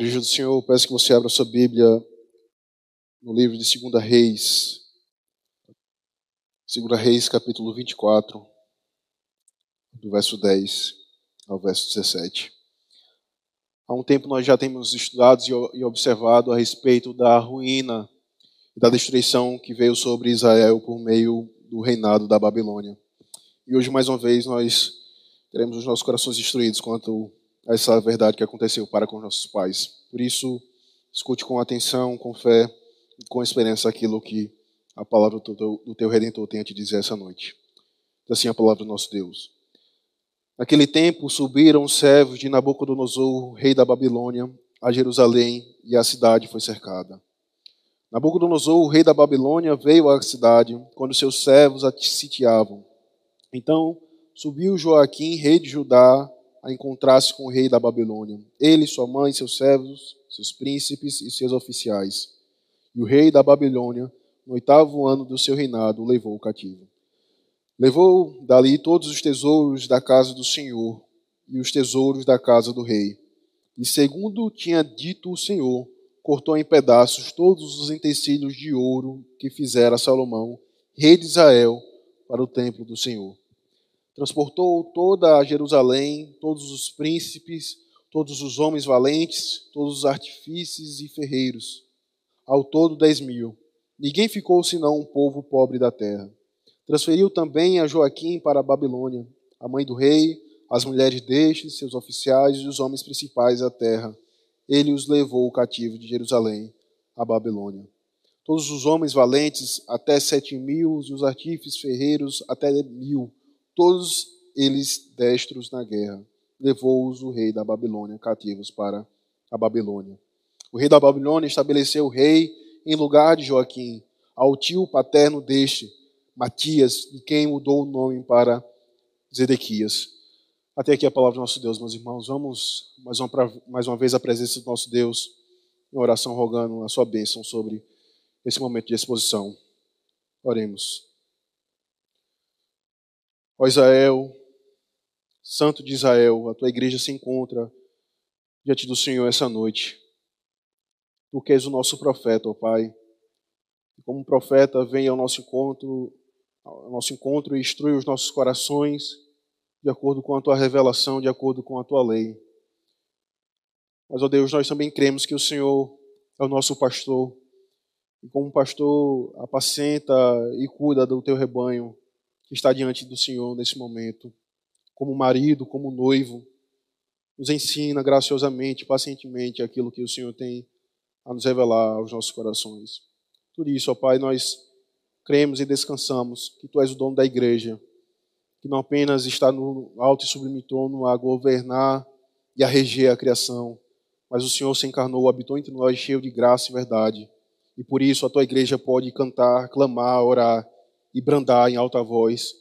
Igreja do Senhor, peço que você abra sua Bíblia no livro de 2 Reis, 2 Reis, capítulo 24, do verso 10 ao verso 17. Há um tempo nós já temos estudado e observado a respeito da ruína e da destruição que veio sobre Israel por meio do reinado da Babilônia. E hoje, mais uma vez, nós teremos os nossos corações destruídos quanto essa verdade que aconteceu para com nossos pais. Por isso, escute com atenção, com fé e com esperança aquilo que a palavra do teu, Redentor tem a te dizer essa noite. Assim a palavra do nosso Deus. Naquele tempo subiram os servos de Nabucodonosor, rei da Babilônia, a Jerusalém, e a cidade foi cercada. Nabucodonosor, rei da Babilônia, veio à cidade quando seus servos a sitiavam. Então subiu Joaquim, rei de Judá, a encontrar-se com o rei da Babilônia. Ele, sua mãe, seus servos, seus príncipes e seus oficiais. E o rei da Babilônia, no oitavo ano do seu reinado, o levou cativo. Levou dali todos os tesouros da casa do Senhor e os tesouros da casa do rei. E segundo tinha dito o Senhor, cortou em pedaços todos os utensílios de ouro que fizera Salomão, rei de Israel, para o templo do Senhor. Transportou toda a Jerusalém, todos os príncipes, todos os homens valentes, todos os artifícios e ferreiros, ao todo dez mil. Ninguém ficou senão um povo pobre da terra. Transferiu também a Joaquim para a Babilônia, a mãe do rei, as mulheres destes, seus oficiais e os homens principais da terra. Ele os levou cativo de Jerusalém à Babilônia. Todos os homens valentes, até sete mil, e os artífices ferreiros, até mil todos eles destros na guerra. Levou-os o rei da Babilônia cativos para a Babilônia. O rei da Babilônia estabeleceu o rei em lugar de Joaquim, ao tio paterno deste, Matias, de quem mudou o nome para Zedequias. Até aqui a palavra do nosso Deus, meus irmãos. Vamos mais uma, mais uma vez à presença do nosso Deus, em oração rogando a sua bênção sobre esse momento de exposição. Oremos. Ó Israel, Santo de Israel, a tua igreja se encontra diante do Senhor essa noite. Tu que és o nosso profeta, ó Pai. Como profeta, vem ao nosso encontro, ao nosso encontro e instrui os nossos corações de acordo com a tua revelação, de acordo com a tua lei. Mas, ó Deus, nós também cremos que o Senhor é o nosso pastor. E como pastor, apacenta e cuida do teu rebanho que está diante do Senhor nesse momento, como marido, como noivo, nos ensina graciosamente, pacientemente aquilo que o Senhor tem a nos revelar aos nossos corações. Por isso, ó Pai, nós cremos e descansamos que Tu és o dono da igreja, que não apenas está no alto e sublime trono a governar e a reger a criação, mas o Senhor se encarnou, habitou entre nós cheio de graça e verdade. E por isso a tua igreja pode cantar, clamar, orar e brandar em alta voz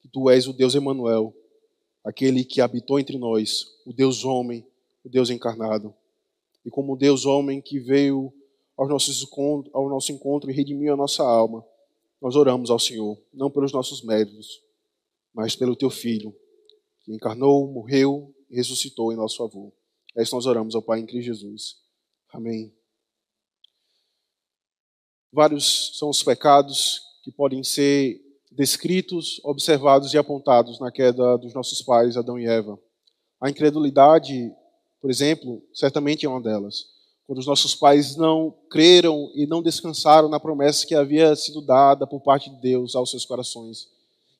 que tu és o Deus Emanuel, aquele que habitou entre nós, o Deus homem, o Deus encarnado. E como Deus homem que veio ao nosso encontro, ao nosso encontro e redimiu a nossa alma, nós oramos ao Senhor, não pelos nossos méritos, mas pelo teu filho, que encarnou, morreu e ressuscitou em nosso favor. É isso que nós oramos ao Pai em Cristo Jesus. Amém. Vários são os pecados que podem ser descritos, observados e apontados na queda dos nossos pais, Adão e Eva. A incredulidade, por exemplo, certamente é uma delas. Quando os nossos pais não creram e não descansaram na promessa que havia sido dada por parte de Deus aos seus corações,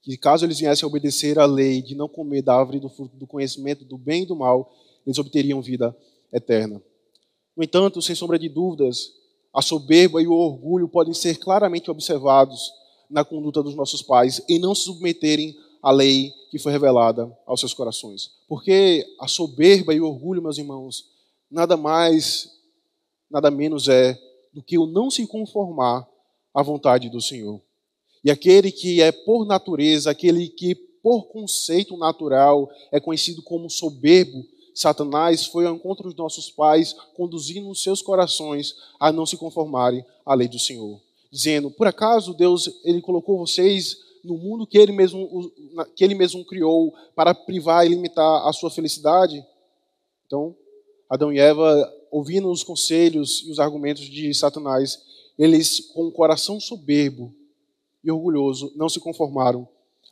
que caso eles viessem a obedecer à lei de não comer da árvore do fruto do conhecimento do bem e do mal, eles obteriam vida eterna. No entanto, sem sombra de dúvidas, a soberba e o orgulho podem ser claramente observados na conduta dos nossos pais e não se submeterem à lei que foi revelada aos seus corações. Porque a soberba e o orgulho, meus irmãos, nada mais, nada menos é do que o não se conformar à vontade do Senhor. E aquele que é por natureza, aquele que por conceito natural é conhecido como soberbo, Satanás foi ao encontro dos nossos pais, conduzindo os seus corações a não se conformarem à lei do Senhor, dizendo: por acaso Deus ele colocou vocês no mundo que ele mesmo que ele mesmo criou para privar e limitar a sua felicidade? Então, Adão e Eva ouvindo os conselhos e os argumentos de Satanás, eles, com o coração soberbo e orgulhoso, não se conformaram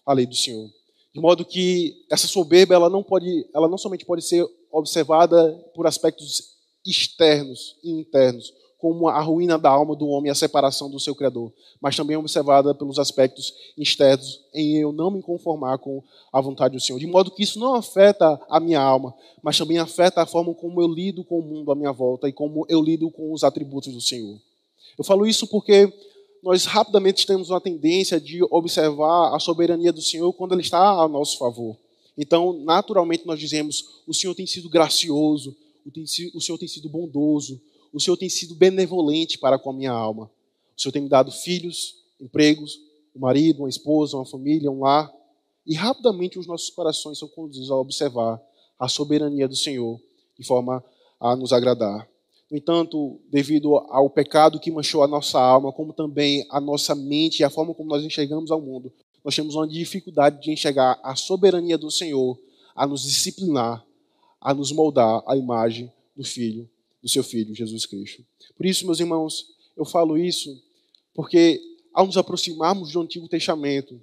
à lei do Senhor. De modo que essa soberba, ela não pode, ela não somente pode ser observada por aspectos externos e internos, como a ruína da alma do homem e a separação do seu Criador, mas também observada pelos aspectos externos, em eu não me conformar com a vontade do Senhor. De modo que isso não afeta a minha alma, mas também afeta a forma como eu lido com o mundo à minha volta e como eu lido com os atributos do Senhor. Eu falo isso porque nós rapidamente temos uma tendência de observar a soberania do Senhor quando Ele está a nosso favor. Então, naturalmente, nós dizemos: o Senhor tem sido gracioso, o Senhor tem sido bondoso, o Senhor tem sido benevolente para com a minha alma. O Senhor tem me dado filhos, empregos, um marido, uma esposa, uma família, um lar. E rapidamente os nossos corações são conduzidos a observar a soberania do Senhor de forma a nos agradar. No entanto, devido ao pecado que manchou a nossa alma, como também a nossa mente e a forma como nós enxergamos ao mundo, nós temos uma dificuldade de enxergar a soberania do Senhor a nos disciplinar, a nos moldar à imagem do Filho do seu Filho, Jesus Cristo. Por isso, meus irmãos, eu falo isso porque, ao nos aproximarmos do Antigo Testamento,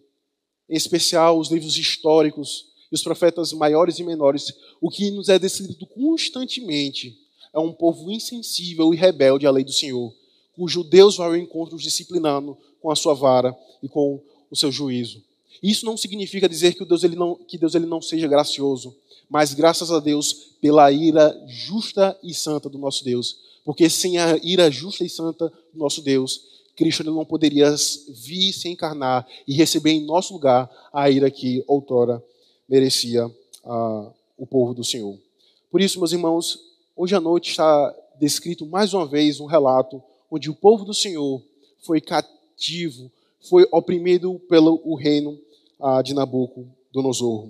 em especial os livros históricos e os profetas maiores e menores, o que nos é descrito constantemente é um povo insensível e rebelde à lei do Senhor, cujo Deus vai ao encontro disciplinando com a sua vara e com o seu juízo. Isso não significa dizer que Deus ele não, que Deus ele não seja gracioso, mas graças a Deus pela ira justa e santa do nosso Deus. Porque sem a ira justa e santa do nosso Deus, Cristo não poderia vir se encarnar e receber em nosso lugar a ira que outrora merecia uh, o povo do Senhor. Por isso, meus irmãos, hoje à noite está descrito mais uma vez um relato onde o povo do Senhor foi cativo, foi oprimido pelo o reino uh, de Nabucodonosor.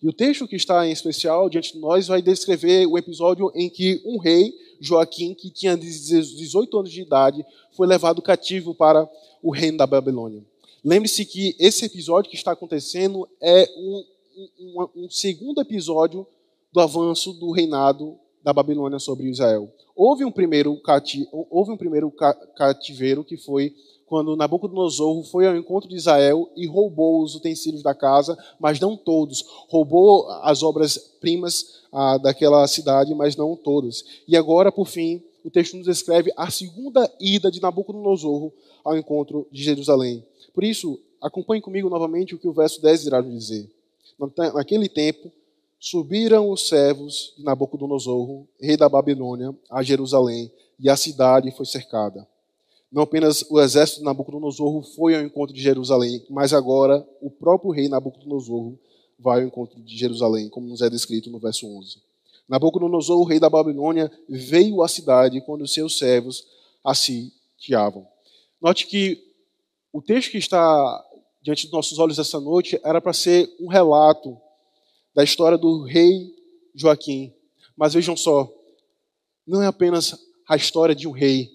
E o texto que está em especial diante de nós vai descrever o episódio em que um rei, Joaquim, que tinha 18 anos de idade, foi levado cativo para o reino da Babilônia. Lembre-se que esse episódio que está acontecendo é um, um, um segundo episódio do avanço do reinado da Babilônia sobre Israel. Houve um primeiro, cati houve um primeiro cativeiro que foi quando Nabucodonosor foi ao encontro de Israel e roubou os utensílios da casa, mas não todos. Roubou as obras-primas ah, daquela cidade, mas não todas. E agora, por fim, o texto nos descreve a segunda ida de Nabucodonosor ao encontro de Jerusalém. Por isso, acompanhe comigo novamente o que o verso 10 irá nos dizer. Naquele tempo, subiram os servos de Nabucodonosor, rei da Babilônia, a Jerusalém, e a cidade foi cercada. Não apenas o exército de Nabucodonosor foi ao encontro de Jerusalém, mas agora o próprio rei Nabucodonosor vai ao encontro de Jerusalém, como nos é descrito no verso 11. Nabucodonosor, o rei da Babilônia, veio à cidade quando seus servos a sitiavam. Note que o texto que está diante dos nossos olhos essa noite era para ser um relato da história do rei Joaquim. Mas vejam só, não é apenas a história de um rei,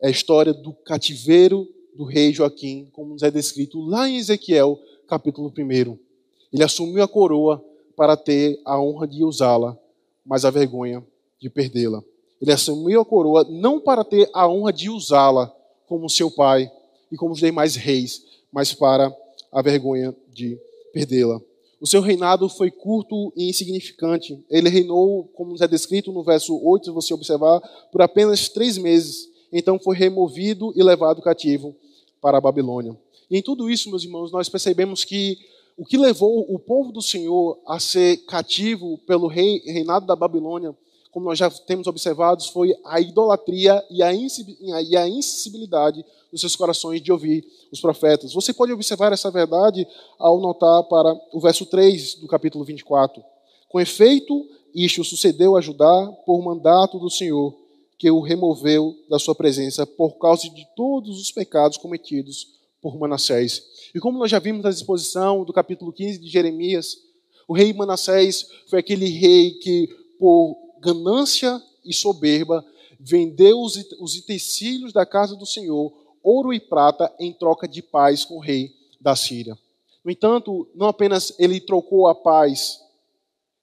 é a história do cativeiro do rei Joaquim, como nos é descrito lá em Ezequiel, capítulo 1. Ele assumiu a coroa para ter a honra de usá-la, mas a vergonha de perdê-la. Ele assumiu a coroa não para ter a honra de usá-la como seu pai e como os demais reis, mas para a vergonha de perdê-la. O seu reinado foi curto e insignificante. Ele reinou, como é descrito no verso 8, se você observar, por apenas três meses então foi removido e levado cativo para a Babilônia. E em tudo isso, meus irmãos, nós percebemos que o que levou o povo do Senhor a ser cativo pelo rei, reinado da Babilônia, como nós já temos observado, foi a idolatria e a insensibilidade dos seus corações de ouvir os profetas. Você pode observar essa verdade ao notar para o verso 3 do capítulo 24. Com efeito, isto sucedeu a Judá por mandato do Senhor, que o removeu da sua presença por causa de todos os pecados cometidos por Manassés. E como nós já vimos na exposição do capítulo 15 de Jeremias, o rei Manassés foi aquele rei que, por ganância e soberba, vendeu os utensílios da casa do Senhor, ouro e prata, em troca de paz com o rei da Síria. No entanto, não apenas ele trocou a paz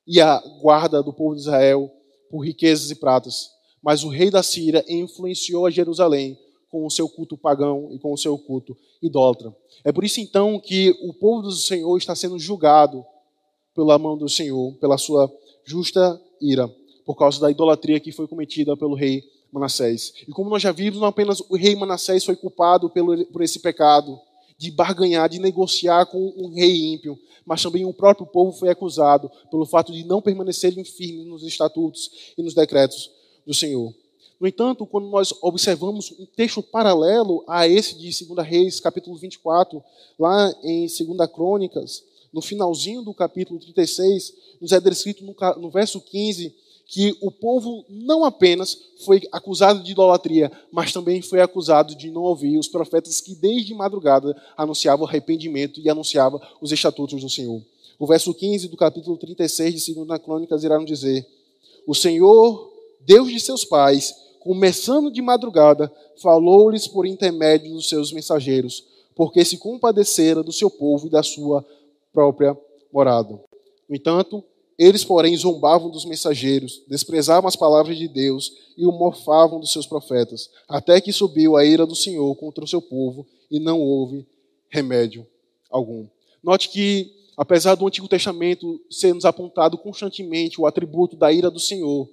e a guarda do povo de Israel por riquezas e pratas, mas o rei da Síria influenciou a Jerusalém com o seu culto pagão e com o seu culto idólatra. É por isso então que o povo do Senhor está sendo julgado pela mão do Senhor, pela sua justa ira, por causa da idolatria que foi cometida pelo rei Manassés. E como nós já vimos, não apenas o rei Manassés foi culpado pelo, por esse pecado, de barganhar, de negociar com um rei ímpio, mas também o próprio povo foi acusado pelo fato de não permanecerem firmes nos estatutos e nos decretos do Senhor. No entanto, quando nós observamos um texto paralelo a esse de 2 Reis, capítulo 24, lá em 2 Crônicas, no finalzinho do capítulo 36, nos é descrito no, no verso 15 que o povo não apenas foi acusado de idolatria, mas também foi acusado de não ouvir os profetas que desde madrugada anunciavam arrependimento e anunciavam os estatutos do Senhor. O verso 15 do capítulo 36 de 2 Crônicas irá dizer: O Senhor, Deus de seus pais, começando de madrugada, falou-lhes por intermédio dos seus mensageiros, porque se compadecera do seu povo e da sua própria morada. No entanto, eles, porém, zombavam dos mensageiros, desprezavam as palavras de Deus e o morfavam dos seus profetas, até que subiu a ira do Senhor contra o seu povo e não houve remédio algum. Note que, apesar do Antigo Testamento ser nos apontado constantemente o atributo da ira do Senhor,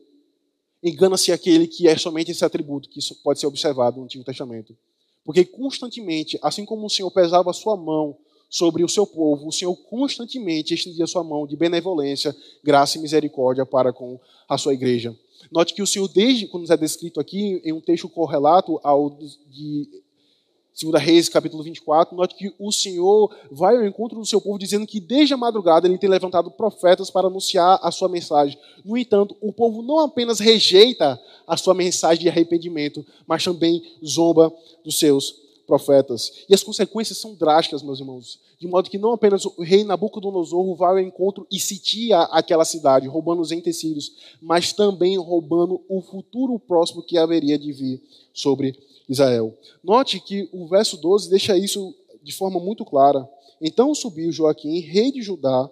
engana-se aquele que é somente esse atributo que pode ser observado no Antigo Testamento. Porque constantemente, assim como o Senhor pesava a sua mão sobre o seu povo, o Senhor constantemente estendia sua mão de benevolência, graça e misericórdia para com a sua igreja. Note que o Senhor, desde quando é descrito aqui em um texto correlato ao de 2 Reis, capítulo 24, note que o Senhor vai ao encontro do seu povo dizendo que desde a madrugada ele tem levantado profetas para anunciar a sua mensagem. No entanto, o povo não apenas rejeita a sua mensagem de arrependimento, mas também zomba dos seus profetas. E as consequências são drásticas, meus irmãos. De modo que não apenas o rei Nabucodonosor vai ao encontro e sitia aquela cidade, roubando os utensílios, mas também roubando o futuro próximo que haveria de vir sobre Israel. Note que o verso 12 deixa isso de forma muito clara. Então subiu Joaquim, rei de Judá,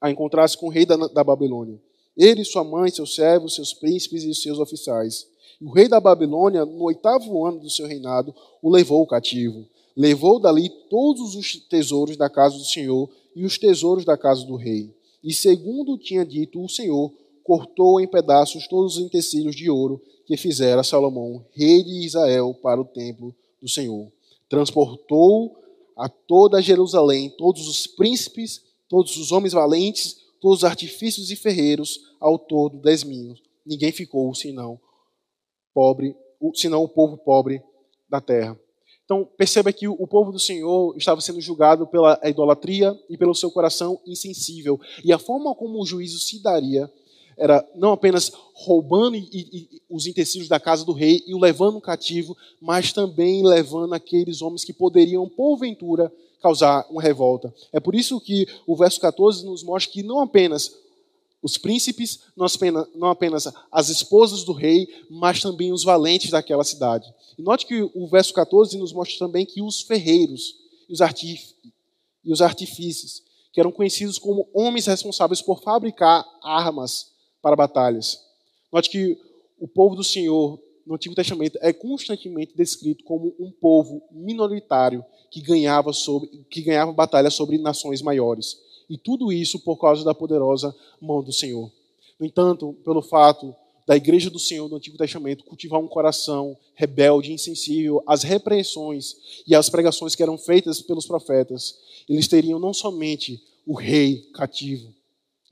a encontrar-se com o rei da, da Babilônia. Ele, sua mãe, seus servos, seus príncipes e seus oficiais o rei da Babilônia, no oitavo ano do seu reinado, o levou cativo. Levou dali todos os tesouros da casa do Senhor e os tesouros da casa do rei. E segundo tinha dito o Senhor, cortou em pedaços todos os utensílios de ouro que fizera Salomão, rei de Israel, para o templo do Senhor. Transportou a toda Jerusalém todos os príncipes, todos os homens valentes, todos os artifícios e ferreiros, ao todo dez mil. Ninguém ficou senão pobre, senão o povo pobre da terra. Então, perceba que o povo do Senhor estava sendo julgado pela idolatria e pelo seu coração insensível. E a forma como o juízo se daria era não apenas roubando e, e, os utensílios da casa do rei e o levando cativo, mas também levando aqueles homens que poderiam, porventura, causar uma revolta. É por isso que o verso 14 nos mostra que não apenas os príncipes, não apenas as esposas do rei, mas também os valentes daquela cidade. E note que o verso 14 nos mostra também que os ferreiros e os, artifícios, que eram conhecidos como homens responsáveis por fabricar armas para batalhas. Note que o povo do Senhor no Antigo Testamento é constantemente descrito como um povo minoritário que ganhava, sobre, que ganhava batalhas sobre nações maiores. E tudo isso por causa da poderosa mão do Senhor. No entanto, pelo fato da igreja do Senhor do Antigo Testamento cultivar um coração rebelde, insensível às repreensões e às pregações que eram feitas pelos profetas, eles teriam não somente o rei cativo,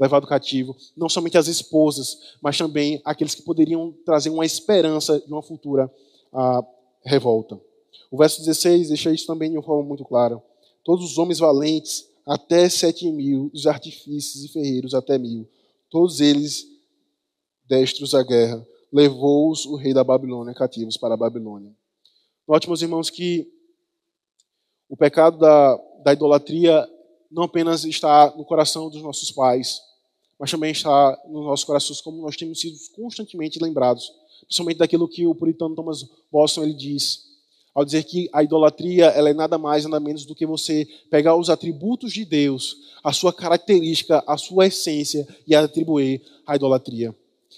levado cativo, não somente as esposas, mas também aqueles que poderiam trazer uma esperança de uma futura uh, revolta. O verso 16 deixa isso também de uma forma muito clara. Todos os homens valentes até sete mil, os artifícios e ferreiros até mil, todos eles destros à guerra. Levou-os o rei da Babilônia cativos para a Babilônia. Note, meus irmãos, que o pecado da, da idolatria não apenas está no coração dos nossos pais, mas também está nos nossos corações, como nós temos sido constantemente lembrados, principalmente daquilo que o puritano Thomas Boston ele diz ao dizer que a idolatria ela é nada mais nada menos do que você pegar os atributos de Deus, a sua característica, a sua essência e atribuir à idolatria.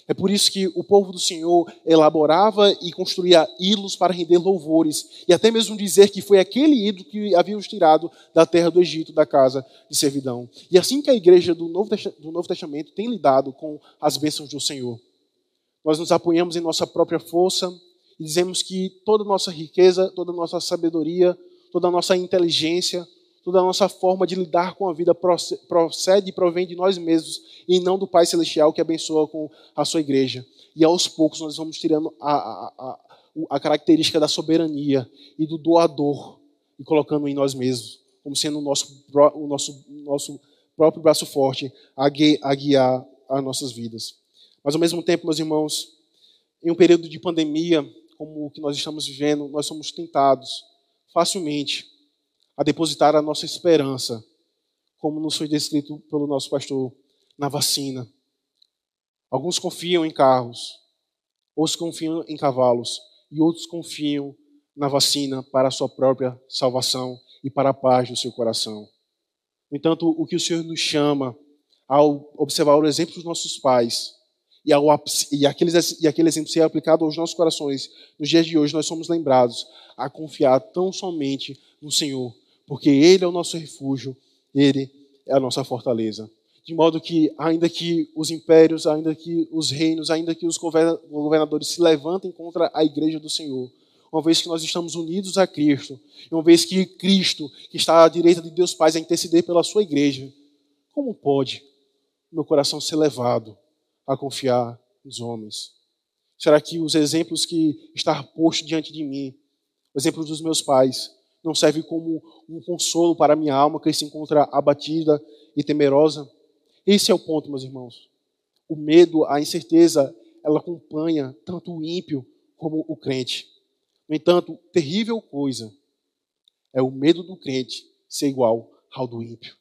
É por isso que o povo do Senhor elaborava e construía ídolos para render louvores, e até mesmo dizer que foi aquele ídolo que havia os tirado da terra do Egito, da casa de servidão. E assim que a igreja do Novo, do Novo Testamento tem lidado com as bênçãos do Senhor. Nós nos apoiamos em nossa própria força e dizemos que toda a nossa riqueza, toda a nossa sabedoria, toda a nossa inteligência, toda a nossa forma de lidar com a vida procede e provém de nós mesmos e não do Pai Celestial que abençoa com a sua igreja. E aos poucos nós vamos tirando a, a, a, a característica da soberania e do doador e colocando em nós mesmos, como sendo o nosso, o nosso, nosso próprio braço forte a, guiar as nossas vidas. Mas ao mesmo tempo, meus irmãos, em um período de pandemia como o que nós estamos vivendo, nós somos tentados facilmente a depositar a nossa esperança, como nos foi descrito pelo nosso pastor, na vacina. Alguns confiam em carros, outros confiam em cavalos e outros confiam na vacina para a sua própria salvação e para a paz do seu coração. No entanto, o que o Senhor nos chama ao observar o exemplo dos nossos pais e, ao, e, aqueles, e aquele exemplo ser aplicado aos nossos corações, nos dias de hoje nós somos lembrados a confiar tão somente no Senhor, porque Ele é o nosso refúgio, Ele é a nossa fortaleza. De modo que, ainda que os impérios, ainda que os reinos, ainda que os governadores se levantem contra a igreja do Senhor, uma vez que nós estamos unidos a Cristo, e uma vez que Cristo, que está à direita de Deus Pai, a interceder pela sua igreja, como pode meu coração ser levado a confiar nos homens? Será que os exemplos que estão postos diante de mim, o exemplo dos meus pais, não serve como um consolo para a minha alma que se encontra abatida e temerosa. Esse é o ponto, meus irmãos. O medo, a incerteza, ela acompanha tanto o ímpio como o crente. No entanto, terrível coisa é o medo do crente ser igual ao do ímpio.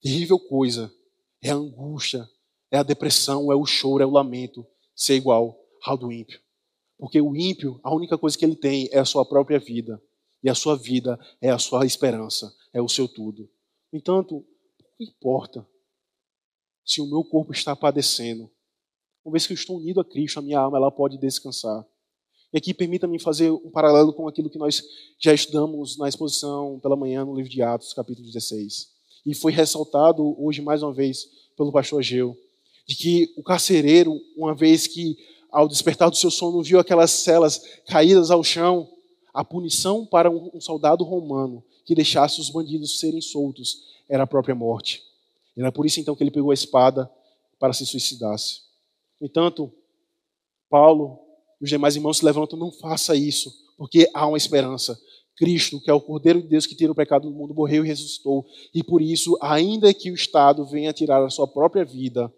Terrível coisa é a angústia, é a depressão, é o choro, é o lamento ser igual ao do ímpio. Porque o ímpio, a única coisa que ele tem é a sua própria vida. E a sua vida é a sua esperança, é o seu tudo. No entanto, que importa se o meu corpo está padecendo? Uma vez que eu estou unido a Cristo, a minha alma ela pode descansar. E aqui permita-me fazer um paralelo com aquilo que nós já estudamos na exposição pela manhã no livro de Atos, capítulo 16. E foi ressaltado hoje mais uma vez pelo pastor Geu, de que o carcereiro, uma vez que ao despertar do seu sono viu aquelas celas caídas ao chão, a punição para um soldado romano que deixasse os bandidos serem soltos era a própria morte. Era por isso então que ele pegou a espada para se suicidasse. No entanto, Paulo e os demais irmãos se levantam, não faça isso, porque há uma esperança. Cristo, que é o Cordeiro de Deus que tira o pecado do mundo, morreu e ressuscitou. E por isso, ainda que o Estado venha tirar a sua própria vida,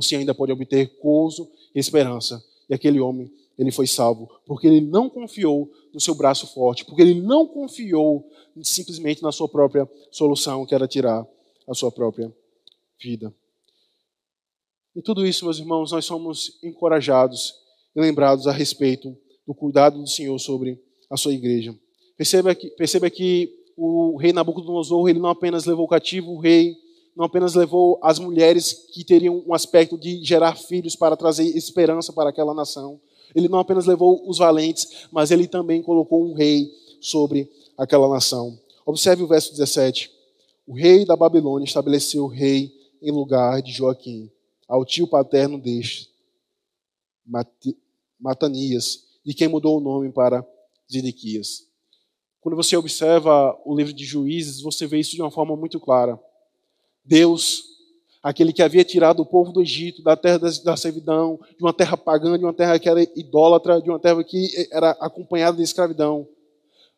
você ainda pode obter gozo e esperança. E aquele homem ele foi salvo, porque ele não confiou no seu braço forte, porque ele não confiou simplesmente na sua própria solução, que era tirar a sua própria vida. Em tudo isso, meus irmãos, nós somos encorajados e lembrados a respeito do cuidado do Senhor sobre a sua igreja. Perceba que, perceba que o rei Nabucodonosor ele não apenas levou cativo o rei, não apenas levou as mulheres que teriam um aspecto de gerar filhos para trazer esperança para aquela nação, ele não apenas levou os valentes, mas ele também colocou um rei sobre aquela nação. Observe o verso 17. O rei da Babilônia estabeleceu o rei em lugar de Joaquim, ao tio paterno deste, Matanias, de quem mudou o nome para Zedequias. Quando você observa o livro de Juízes, você vê isso de uma forma muito clara. Deus aquele que havia tirado o povo do Egito, da terra da servidão, de uma terra pagã, de uma terra que era idólatra, de uma terra que era acompanhada de escravidão,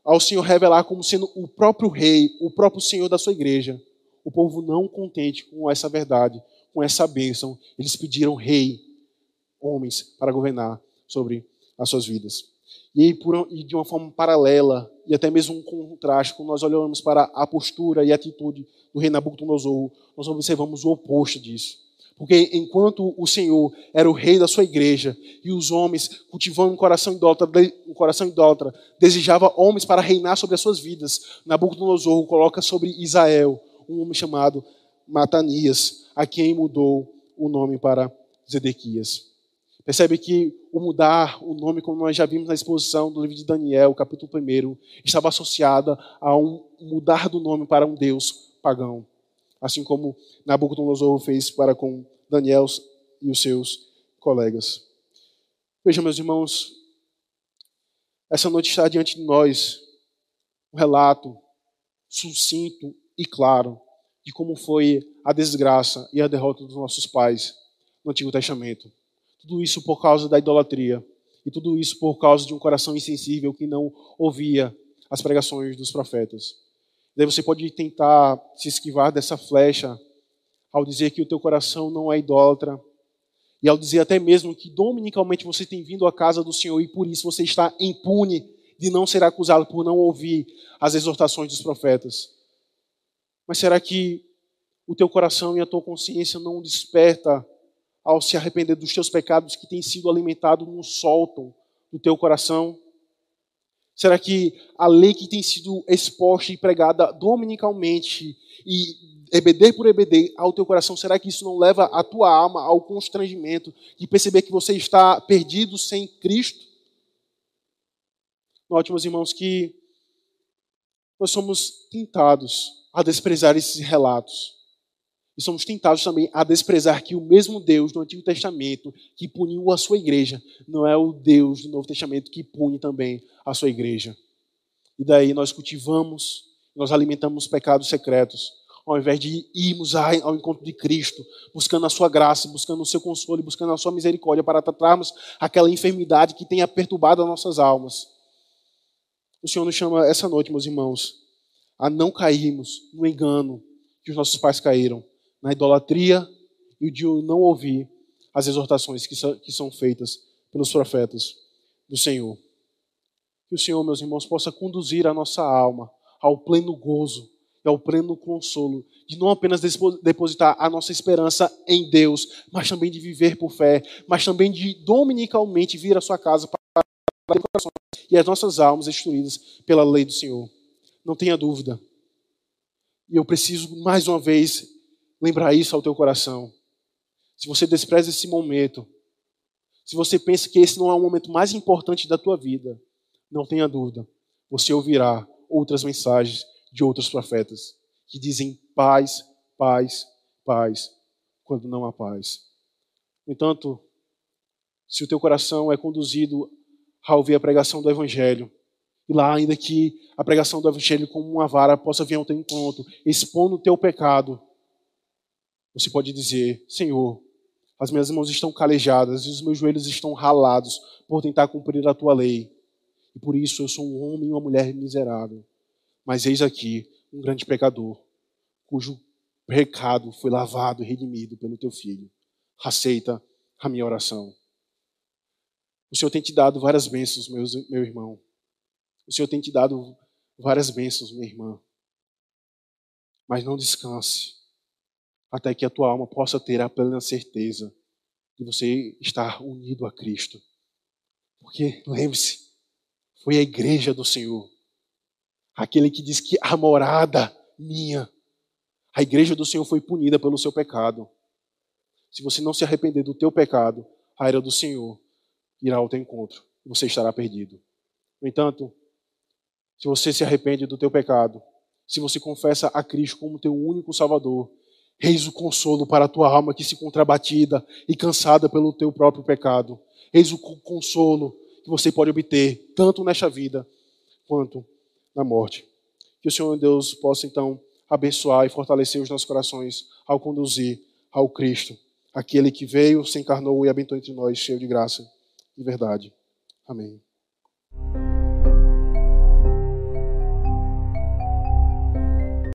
ao Senhor revelar como sendo o próprio rei, o próprio Senhor da sua igreja. O povo não contente com essa verdade, com essa bênção, eles pediram rei, homens, para governar sobre as suas vidas. E, por, e, de uma forma paralela, e até mesmo um contraste, quando nós olhamos para a postura e a atitude do rei Nabucodonosor, nós observamos o oposto disso. Porque enquanto o Senhor era o rei da sua igreja e os homens cultivando um coração idólatra, um coração idólatra desejava homens para reinar sobre as suas vidas, Nabucodonosor coloca sobre Israel um homem chamado Matanias, a quem mudou o nome para Zedequias. Percebe que o mudar o nome, como nós já vimos na exposição do livro de Daniel, capítulo 1, estava associada a um mudar do nome para um Deus pagão. Assim como Nabucodonosor fez para com Daniel e os seus colegas. Vejam, meus irmãos, essa noite está diante de nós um relato sucinto e claro de como foi a desgraça e a derrota dos nossos pais no Antigo Testamento. Tudo isso por causa da idolatria. E tudo isso por causa de um coração insensível que não ouvia as pregações dos profetas. Daí você pode tentar se esquivar dessa flecha ao dizer que o teu coração não é idólatra. E ao dizer até mesmo que dominicalmente você tem vindo à casa do Senhor e por isso você está impune de não ser acusado por não ouvir as exortações dos profetas. Mas será que o teu coração e a tua consciência não desperta ao se arrepender dos teus pecados que têm sido alimentados no soltam do teu coração? Será que a lei que tem sido exposta e pregada dominicalmente e EBD por EBD ao teu coração, será que isso não leva a tua alma ao constrangimento de perceber que você está perdido sem Cristo? Note, meus irmãos, que nós somos tentados a desprezar esses relatos e somos tentados também a desprezar que o mesmo Deus do Antigo Testamento que puniu a sua igreja não é o Deus do Novo Testamento que pune também a sua igreja. E daí nós cultivamos, nós alimentamos pecados secretos, ao invés de irmos ao encontro de Cristo, buscando a sua graça, buscando o seu consolo, buscando a sua misericórdia para tratarmos aquela enfermidade que tenha perturbado as nossas almas. O Senhor nos chama essa noite, meus irmãos, a não cairmos no engano que os nossos pais caíram, na idolatria e de não ouvir as exortações que são, que são feitas pelos profetas do Senhor. Que o Senhor, meus irmãos, possa conduzir a nossa alma ao pleno gozo e ao pleno consolo, de não apenas depositar a nossa esperança em Deus, mas também de viver por fé, mas também de dominicalmente vir à sua casa para e as nossas almas instruídas pela lei do Senhor. Não tenha dúvida. E eu preciso mais uma vez lembrar isso ao teu coração. Se você despreza esse momento, se você pensa que esse não é o momento mais importante da tua vida, não tenha dúvida, você ouvirá outras mensagens de outros profetas que dizem paz, paz, paz, quando não há paz. No entanto, se o teu coração é conduzido a ouvir a pregação do Evangelho, e lá, ainda que a pregação do Evangelho como uma vara possa vir ao teu encontro, expondo o teu pecado, você pode dizer: Senhor, as minhas mãos estão calejadas e os meus joelhos estão ralados por tentar cumprir a tua lei. E por isso eu sou um homem e uma mulher miserável. Mas eis aqui um grande pecador, cujo pecado foi lavado e redimido pelo teu filho. Aceita a minha oração. O Senhor tem te dado várias bênçãos, meu irmão. O Senhor tem te dado várias bênçãos, minha irmã. Mas não descanse até que a tua alma possa ter a plena certeza de você estar unido a Cristo. Porque, lembre-se, foi a igreja do Senhor, aquele que diz que a morada minha, a igreja do Senhor foi punida pelo seu pecado. Se você não se arrepender do teu pecado, a era do Senhor irá ao teu encontro e você estará perdido. No entanto, se você se arrepende do teu pecado, se você confessa a Cristo como teu único Salvador, Eis o consolo para a tua alma que se contrabatida e cansada pelo teu próprio pecado. Eis o consolo que você pode obter, tanto nesta vida quanto na morte. Que o Senhor Deus possa então abençoar e fortalecer os nossos corações ao conduzir ao Cristo, aquele que veio, se encarnou e habitou entre nós, cheio de graça e verdade. Amém.